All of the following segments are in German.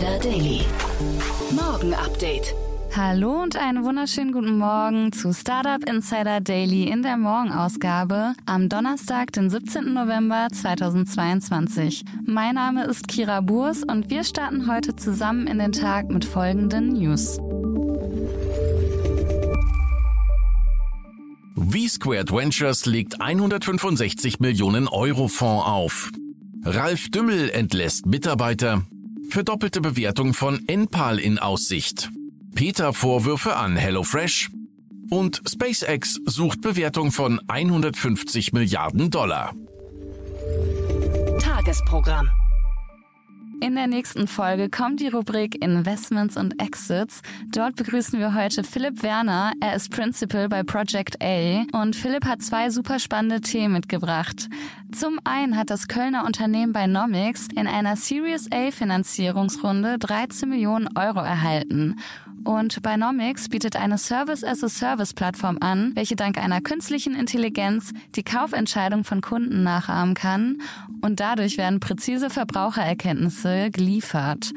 Insider Daily. Morgen Update. Hallo und einen wunderschönen guten Morgen zu Startup Insider Daily in der Morgenausgabe am Donnerstag, den 17. November 2022. Mein Name ist Kira Burs und wir starten heute zusammen in den Tag mit folgenden News. V-Squared Ventures legt 165 Millionen Euro Fonds auf. Ralf Dümmel entlässt Mitarbeiter. Verdoppelte Bewertung von Enpal in Aussicht. Peter Vorwürfe an HelloFresh. Und SpaceX sucht Bewertung von 150 Milliarden Dollar. Tagesprogramm. In der nächsten Folge kommt die Rubrik Investments und Exits. Dort begrüßen wir heute Philipp Werner. Er ist Principal bei Project A und Philipp hat zwei super spannende Themen mitgebracht. Zum einen hat das Kölner Unternehmen Binomics in einer Series A Finanzierungsrunde 13 Millionen Euro erhalten. Und Binomics bietet eine Service-as-a-Service-Plattform an, welche dank einer künstlichen Intelligenz die Kaufentscheidung von Kunden nachahmen kann und dadurch werden präzise Verbrauchererkenntnisse geliefert.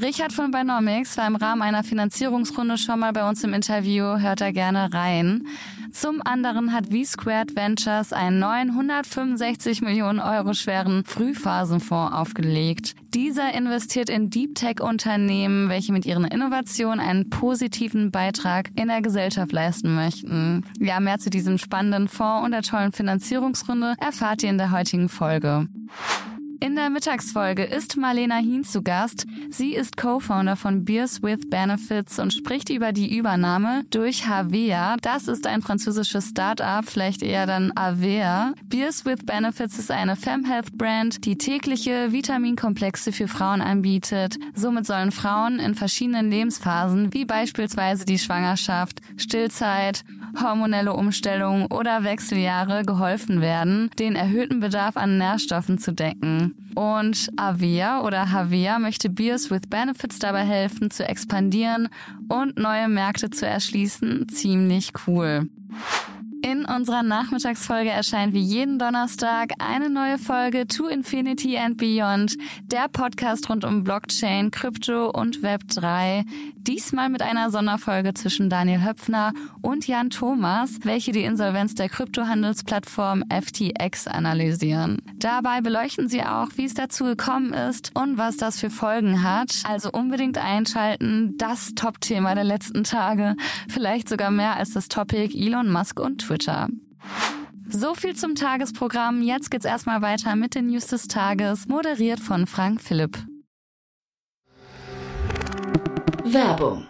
Richard von Binomics war im Rahmen einer Finanzierungsrunde schon mal bei uns im Interview, hört da gerne rein. Zum anderen hat V-Squared Ventures einen neuen 165 Millionen Euro schweren Frühphasenfonds aufgelegt. Dieser investiert in Deep Tech Unternehmen, welche mit ihren Innovationen einen positiven Beitrag in der Gesellschaft leisten möchten. Ja, mehr zu diesem spannenden Fonds und der tollen Finanzierungsrunde erfahrt ihr in der heutigen Folge. In der Mittagsfolge ist Marlena Hien zu Gast. Sie ist Co-Founder von Beers with Benefits und spricht über die Übernahme durch Havea. Das ist ein französisches Start-up, vielleicht eher dann Avea. Beers with Benefits ist eine Femhealth Brand, die tägliche Vitaminkomplexe für Frauen anbietet. Somit sollen Frauen in verschiedenen Lebensphasen, wie beispielsweise die Schwangerschaft, Stillzeit, hormonelle Umstellungen oder Wechseljahre geholfen werden, den erhöhten Bedarf an Nährstoffen zu decken. Und Avia oder Havia möchte Beers with Benefits dabei helfen, zu expandieren und neue Märkte zu erschließen. Ziemlich cool. In unserer Nachmittagsfolge erscheint wie jeden Donnerstag eine neue Folge To Infinity and Beyond, der Podcast rund um Blockchain, Krypto und Web 3. Diesmal mit einer Sonderfolge zwischen Daniel Höpfner und Jan Thomas, welche die Insolvenz der Kryptohandelsplattform FTX analysieren. Dabei beleuchten sie auch, wie es dazu gekommen ist und was das für Folgen hat. Also unbedingt einschalten, das Top-Thema der letzten Tage. Vielleicht sogar mehr als das Topic Elon Musk und Twitter. So viel zum Tagesprogramm. Jetzt geht's erstmal weiter mit den News des Tages, moderiert von Frank Philipp. Werbung.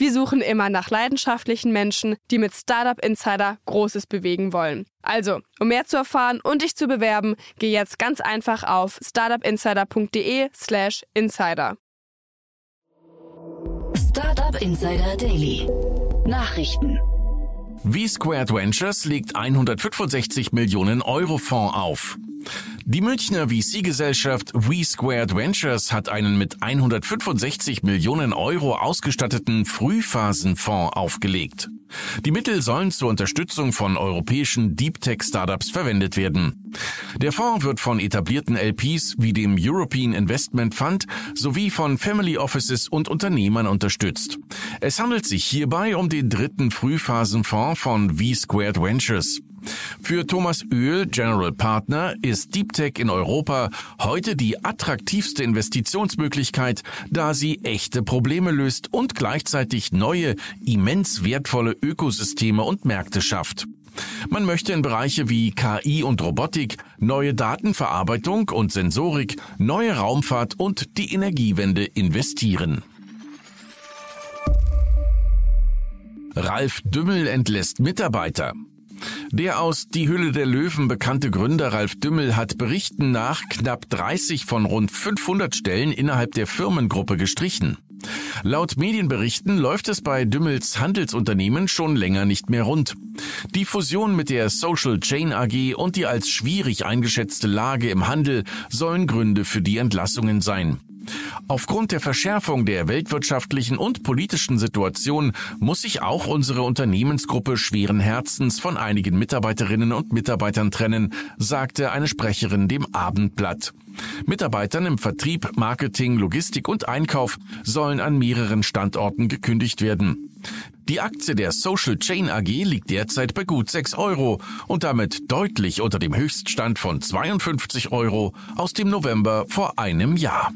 Wir suchen immer nach leidenschaftlichen Menschen, die mit Startup Insider Großes bewegen wollen. Also, um mehr zu erfahren und dich zu bewerben, geh jetzt ganz einfach auf startupinsider.de/slash insider. Startup Insider Daily. Nachrichten. V-Squared Ventures legt 165 Millionen Euro Fonds auf. Die Münchner VC-Gesellschaft V-Squared Ventures hat einen mit 165 Millionen Euro ausgestatteten Frühphasenfonds aufgelegt. Die Mittel sollen zur Unterstützung von europäischen Deep Tech Startups verwendet werden. Der Fonds wird von etablierten LPs wie dem European Investment Fund sowie von Family Offices und Unternehmern unterstützt. Es handelt sich hierbei um den dritten Frühphasenfonds von V-Squared Ventures. Für Thomas Öhl, General Partner, ist Deep Tech in Europa heute die attraktivste Investitionsmöglichkeit, da sie echte Probleme löst und gleichzeitig neue, immens wertvolle Ökosysteme und Märkte schafft. Man möchte in Bereiche wie KI und Robotik, neue Datenverarbeitung und Sensorik, neue Raumfahrt und die Energiewende investieren. Ralf Dümmel entlässt Mitarbeiter. Der aus Die Hülle der Löwen bekannte Gründer Ralf Dümmel hat Berichten nach knapp 30 von rund 500 Stellen innerhalb der Firmengruppe gestrichen. Laut Medienberichten läuft es bei Dümmels Handelsunternehmen schon länger nicht mehr rund. Die Fusion mit der Social Chain AG und die als schwierig eingeschätzte Lage im Handel sollen Gründe für die Entlassungen sein. Aufgrund der Verschärfung der weltwirtschaftlichen und politischen Situation muss sich auch unsere Unternehmensgruppe schweren Herzens von einigen Mitarbeiterinnen und Mitarbeitern trennen, sagte eine Sprecherin dem Abendblatt. Mitarbeitern im Vertrieb, Marketing, Logistik und Einkauf sollen an mehreren Standorten gekündigt werden. Die Aktie der Social Chain AG liegt derzeit bei gut 6 Euro und damit deutlich unter dem Höchststand von 52 Euro aus dem November vor einem Jahr.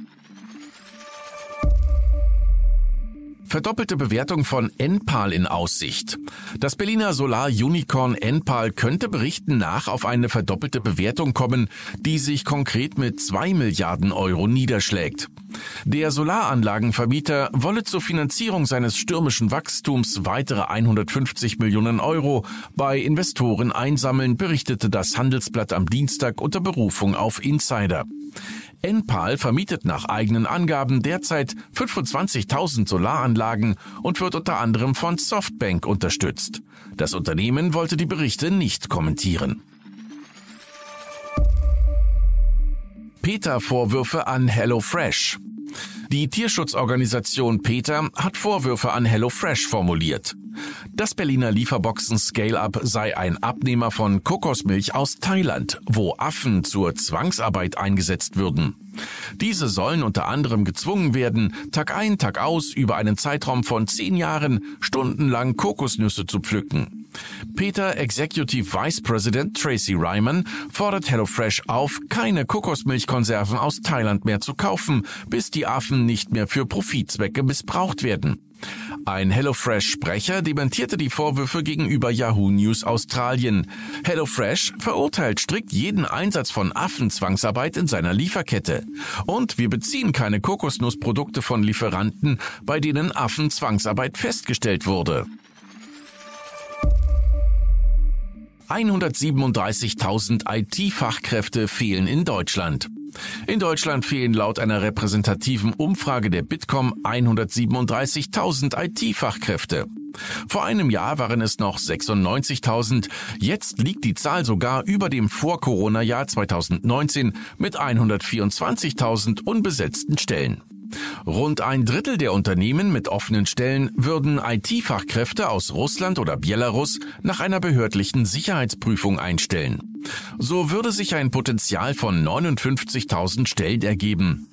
Verdoppelte Bewertung von Enpal in Aussicht. Das Berliner Solar-Unicorn Enpal könnte Berichten nach auf eine verdoppelte Bewertung kommen, die sich konkret mit zwei Milliarden Euro niederschlägt. Der Solaranlagenvermieter wolle zur Finanzierung seines stürmischen Wachstums weitere 150 Millionen Euro bei Investoren einsammeln, berichtete das Handelsblatt am Dienstag unter Berufung auf Insider. Enpal vermietet nach eigenen Angaben derzeit 25.000 Solaranlagen und wird unter anderem von Softbank unterstützt. Das Unternehmen wollte die Berichte nicht kommentieren. Peter Vorwürfe an HelloFresh. Die Tierschutzorganisation PETA hat Vorwürfe an HelloFresh formuliert. Das Berliner Lieferboxen Scale-Up sei ein Abnehmer von Kokosmilch aus Thailand, wo Affen zur Zwangsarbeit eingesetzt würden. Diese sollen unter anderem gezwungen werden, Tag ein, Tag aus über einen Zeitraum von zehn Jahren stundenlang Kokosnüsse zu pflücken. Peter Executive Vice President Tracy Ryman fordert HelloFresh auf, keine Kokosmilchkonserven aus Thailand mehr zu kaufen, bis die Affen nicht mehr für Profitzwecke missbraucht werden. Ein HelloFresh-Sprecher dementierte die Vorwürfe gegenüber Yahoo News Australien. HelloFresh verurteilt strikt jeden Einsatz von Affenzwangsarbeit in seiner Lieferkette. Und wir beziehen keine Kokosnussprodukte von Lieferanten, bei denen Affenzwangsarbeit festgestellt wurde. 137.000 IT-Fachkräfte fehlen in Deutschland. In Deutschland fehlen laut einer repräsentativen Umfrage der Bitkom 137.000 IT-Fachkräfte. Vor einem Jahr waren es noch 96.000. Jetzt liegt die Zahl sogar über dem Vor-Corona-Jahr 2019 mit 124.000 unbesetzten Stellen. Rund ein Drittel der Unternehmen mit offenen Stellen würden IT-Fachkräfte aus Russland oder Belarus nach einer behördlichen Sicherheitsprüfung einstellen. So würde sich ein Potenzial von 59.000 Stellen ergeben.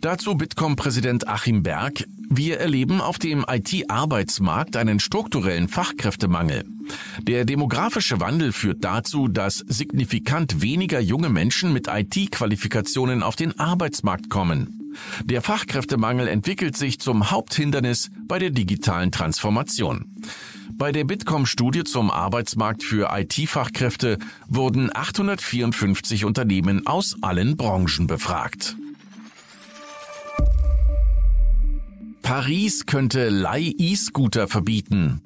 Dazu Bitkom-Präsident Achim Berg. Wir erleben auf dem IT-Arbeitsmarkt einen strukturellen Fachkräftemangel. Der demografische Wandel führt dazu, dass signifikant weniger junge Menschen mit IT-Qualifikationen auf den Arbeitsmarkt kommen. Der Fachkräftemangel entwickelt sich zum Haupthindernis bei der digitalen Transformation. Bei der Bitkom-Studie zum Arbeitsmarkt für IT-Fachkräfte wurden 854 Unternehmen aus allen Branchen befragt. Paris könnte Leih-E-Scooter verbieten.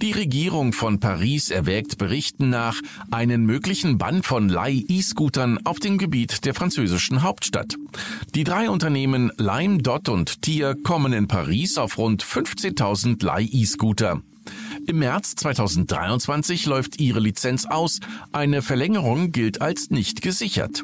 Die Regierung von Paris erwägt Berichten nach einen möglichen Bann von Leih-E-Scootern auf dem Gebiet der französischen Hauptstadt. Die drei Unternehmen Lime, Dot und Tier kommen in Paris auf rund 15.000 Leih-E-Scooter. Im März 2023 läuft ihre Lizenz aus. Eine Verlängerung gilt als nicht gesichert.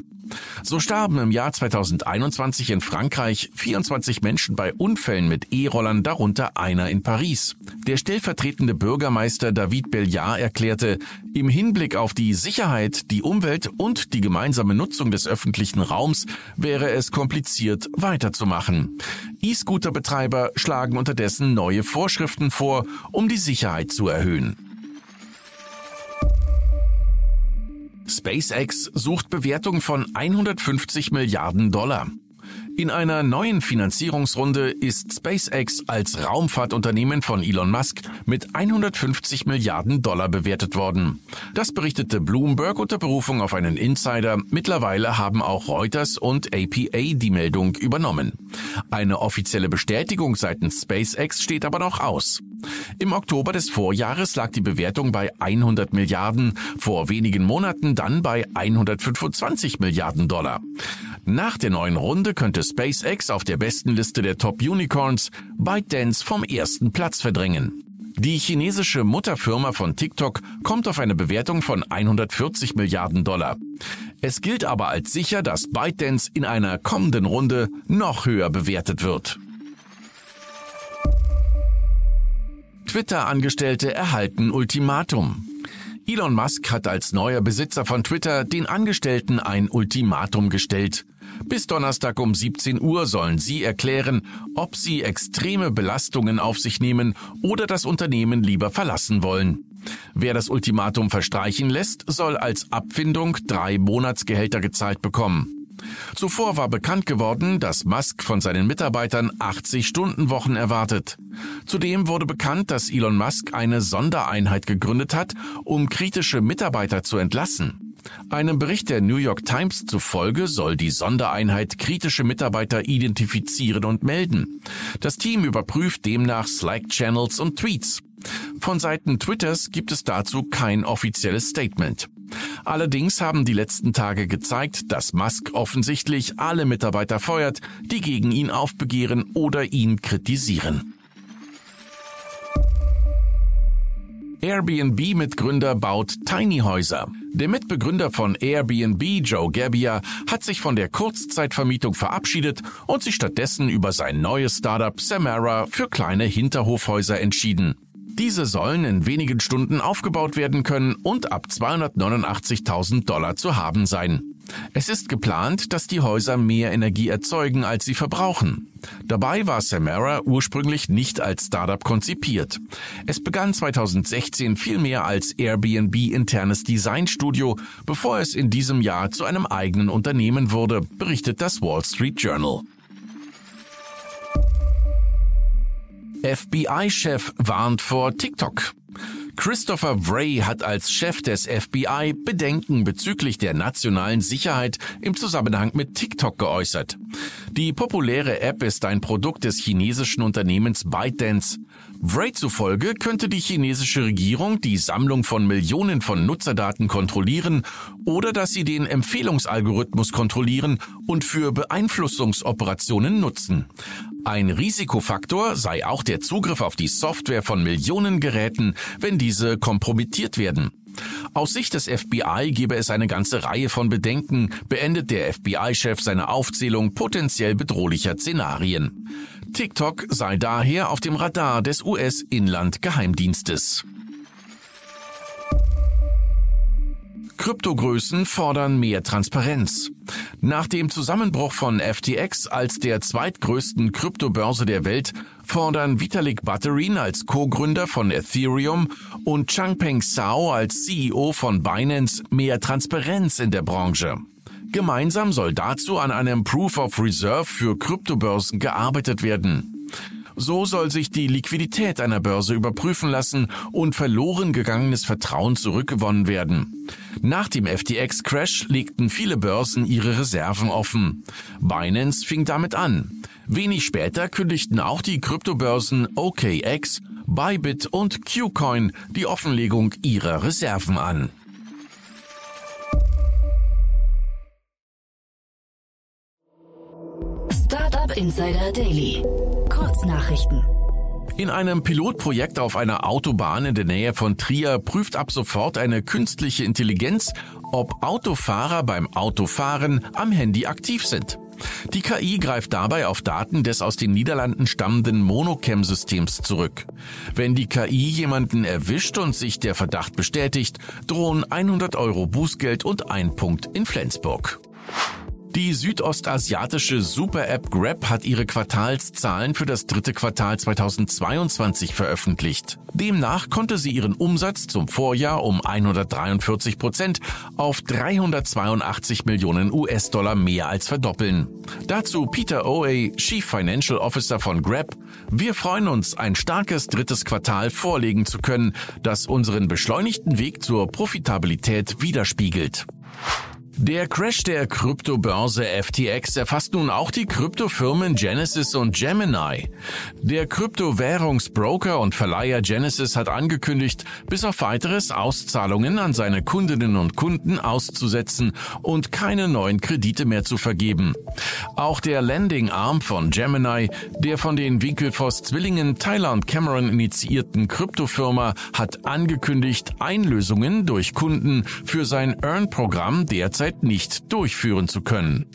So starben im Jahr 2021 in Frankreich 24 Menschen bei Unfällen mit E-Rollern, darunter einer in Paris. Der stellvertretende Bürgermeister David Belliard erklärte, im Hinblick auf die Sicherheit, die Umwelt und die gemeinsame Nutzung des öffentlichen Raums wäre es kompliziert weiterzumachen. E-Scooter-Betreiber schlagen unterdessen neue Vorschriften vor, um die Sicherheit zu erhöhen. SpaceX sucht Bewertung von 150 Milliarden Dollar. In einer neuen Finanzierungsrunde ist SpaceX als Raumfahrtunternehmen von Elon Musk mit 150 Milliarden Dollar bewertet worden. Das berichtete Bloomberg unter Berufung auf einen Insider. Mittlerweile haben auch Reuters und APA die Meldung übernommen. Eine offizielle Bestätigung seitens SpaceX steht aber noch aus. Im Oktober des Vorjahres lag die Bewertung bei 100 Milliarden, vor wenigen Monaten dann bei 125 Milliarden Dollar. Nach der neuen Runde könnte SpaceX auf der besten Liste der Top Unicorns ByteDance vom ersten Platz verdrängen. Die chinesische Mutterfirma von TikTok kommt auf eine Bewertung von 140 Milliarden Dollar. Es gilt aber als sicher, dass ByteDance in einer kommenden Runde noch höher bewertet wird. Twitter-Angestellte erhalten Ultimatum. Elon Musk hat als neuer Besitzer von Twitter den Angestellten ein Ultimatum gestellt. Bis Donnerstag um 17 Uhr sollen sie erklären, ob sie extreme Belastungen auf sich nehmen oder das Unternehmen lieber verlassen wollen. Wer das Ultimatum verstreichen lässt, soll als Abfindung drei Monatsgehälter gezahlt bekommen. Zuvor war bekannt geworden, dass Musk von seinen Mitarbeitern 80-Stunden-Wochen erwartet. Zudem wurde bekannt, dass Elon Musk eine Sondereinheit gegründet hat, um kritische Mitarbeiter zu entlassen. Einem Bericht der New York Times zufolge soll die Sondereinheit kritische Mitarbeiter identifizieren und melden. Das Team überprüft demnach Slack-Channels und Tweets. Von Seiten Twitters gibt es dazu kein offizielles Statement. Allerdings haben die letzten Tage gezeigt, dass Musk offensichtlich alle Mitarbeiter feuert, die gegen ihn aufbegehren oder ihn kritisieren. Airbnb-Mitgründer baut Tiny Häuser. Der Mitbegründer von Airbnb, Joe Gabbia, hat sich von der Kurzzeitvermietung verabschiedet und sich stattdessen über sein neues Startup Samara für kleine Hinterhofhäuser entschieden. Diese sollen in wenigen Stunden aufgebaut werden können und ab 289.000 Dollar zu haben sein. Es ist geplant, dass die Häuser mehr Energie erzeugen, als sie verbrauchen. Dabei war Samara ursprünglich nicht als Startup konzipiert. Es begann 2016 vielmehr als Airbnb internes Designstudio, bevor es in diesem Jahr zu einem eigenen Unternehmen wurde, berichtet das Wall Street Journal. FBI-Chef warnt vor TikTok. Christopher Wray hat als Chef des FBI Bedenken bezüglich der nationalen Sicherheit im Zusammenhang mit TikTok geäußert. Die populäre App ist ein Produkt des chinesischen Unternehmens ByteDance. Wray zufolge könnte die chinesische Regierung die Sammlung von Millionen von Nutzerdaten kontrollieren oder dass sie den Empfehlungsalgorithmus kontrollieren und für Beeinflussungsoperationen nutzen. Ein Risikofaktor sei auch der Zugriff auf die Software von Millionen Geräten, wenn diese kompromittiert werden. Aus Sicht des FBI gebe es eine ganze Reihe von Bedenken, beendet der FBI-Chef seine Aufzählung potenziell bedrohlicher Szenarien. TikTok sei daher auf dem Radar des US-Inlandgeheimdienstes. Kryptogrößen fordern mehr Transparenz. Nach dem Zusammenbruch von FTX als der zweitgrößten Kryptobörse der Welt fordern Vitalik Buterin als Co-Gründer von Ethereum und Changpeng Zhao als CEO von Binance mehr Transparenz in der Branche. Gemeinsam soll dazu an einem Proof of Reserve für Kryptobörsen gearbeitet werden. So soll sich die Liquidität einer Börse überprüfen lassen und verloren gegangenes Vertrauen zurückgewonnen werden. Nach dem FTX-Crash legten viele Börsen ihre Reserven offen. Binance fing damit an. Wenig später kündigten auch die Kryptobörsen OKX, Bybit und Qcoin die Offenlegung ihrer Reserven an. Insider Daily. Kurznachrichten. In einem Pilotprojekt auf einer Autobahn in der Nähe von Trier prüft ab sofort eine künstliche Intelligenz, ob Autofahrer beim Autofahren am Handy aktiv sind. Die KI greift dabei auf Daten des aus den Niederlanden stammenden Monocam-Systems zurück. Wenn die KI jemanden erwischt und sich der Verdacht bestätigt, drohen 100 Euro Bußgeld und ein Punkt in Flensburg. Die südostasiatische Super-App Grab hat ihre Quartalszahlen für das dritte Quartal 2022 veröffentlicht. Demnach konnte sie ihren Umsatz zum Vorjahr um 143 Prozent auf 382 Millionen US-Dollar mehr als verdoppeln. Dazu Peter Oey, Chief Financial Officer von Grab. Wir freuen uns, ein starkes drittes Quartal vorlegen zu können, das unseren beschleunigten Weg zur Profitabilität widerspiegelt. Der Crash der Kryptobörse FTX erfasst nun auch die Kryptofirmen Genesis und Gemini. Der Kryptowährungsbroker und Verleiher Genesis hat angekündigt, bis auf weiteres Auszahlungen an seine Kundinnen und Kunden auszusetzen und keine neuen Kredite mehr zu vergeben. Auch der Landing Arm von Gemini, der von den Winkelfoss-Zwillingen Tyler und Cameron initiierten Kryptofirma, hat angekündigt, Einlösungen durch Kunden für sein Earn-Programm derzeit derzeit nicht durchführen zu können.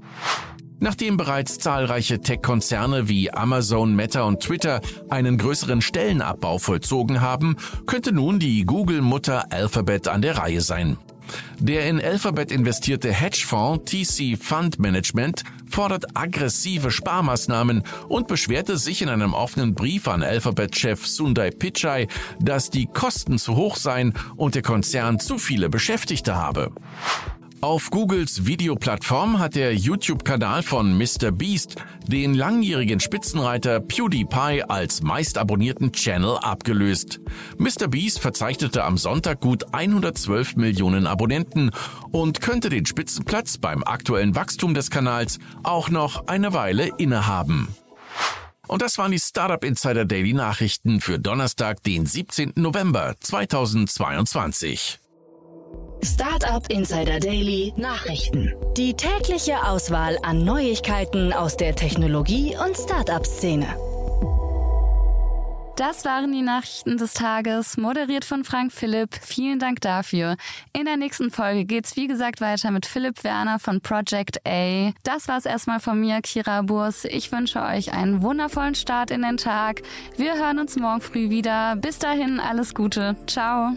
Nachdem bereits zahlreiche Tech-Konzerne wie Amazon, Meta und Twitter einen größeren Stellenabbau vollzogen haben, könnte nun die Google-Mutter Alphabet an der Reihe sein. Der in Alphabet investierte Hedgefonds TC Fund Management fordert aggressive Sparmaßnahmen und beschwerte sich in einem offenen Brief an Alphabet-Chef Sundar Pichai, dass die Kosten zu hoch seien und der Konzern zu viele Beschäftigte habe. Auf Googles Videoplattform hat der YouTube-Kanal von Mr. Beast den langjährigen Spitzenreiter PewDiePie als meist abonnierten Channel abgelöst. Mr. Beast verzeichnete am Sonntag gut 112 Millionen Abonnenten und könnte den Spitzenplatz beim aktuellen Wachstum des Kanals auch noch eine Weile innehaben. Und das waren die Startup Insider Daily Nachrichten für Donnerstag, den 17. November 2022. Startup Insider Daily Nachrichten. Die tägliche Auswahl an Neuigkeiten aus der Technologie- und Startup-Szene. Das waren die Nachrichten des Tages, moderiert von Frank Philipp. Vielen Dank dafür. In der nächsten Folge geht's wie gesagt weiter mit Philipp Werner von Project A. Das war's erstmal von mir, Kira Burs. Ich wünsche euch einen wundervollen Start in den Tag. Wir hören uns morgen früh wieder. Bis dahin alles Gute. Ciao.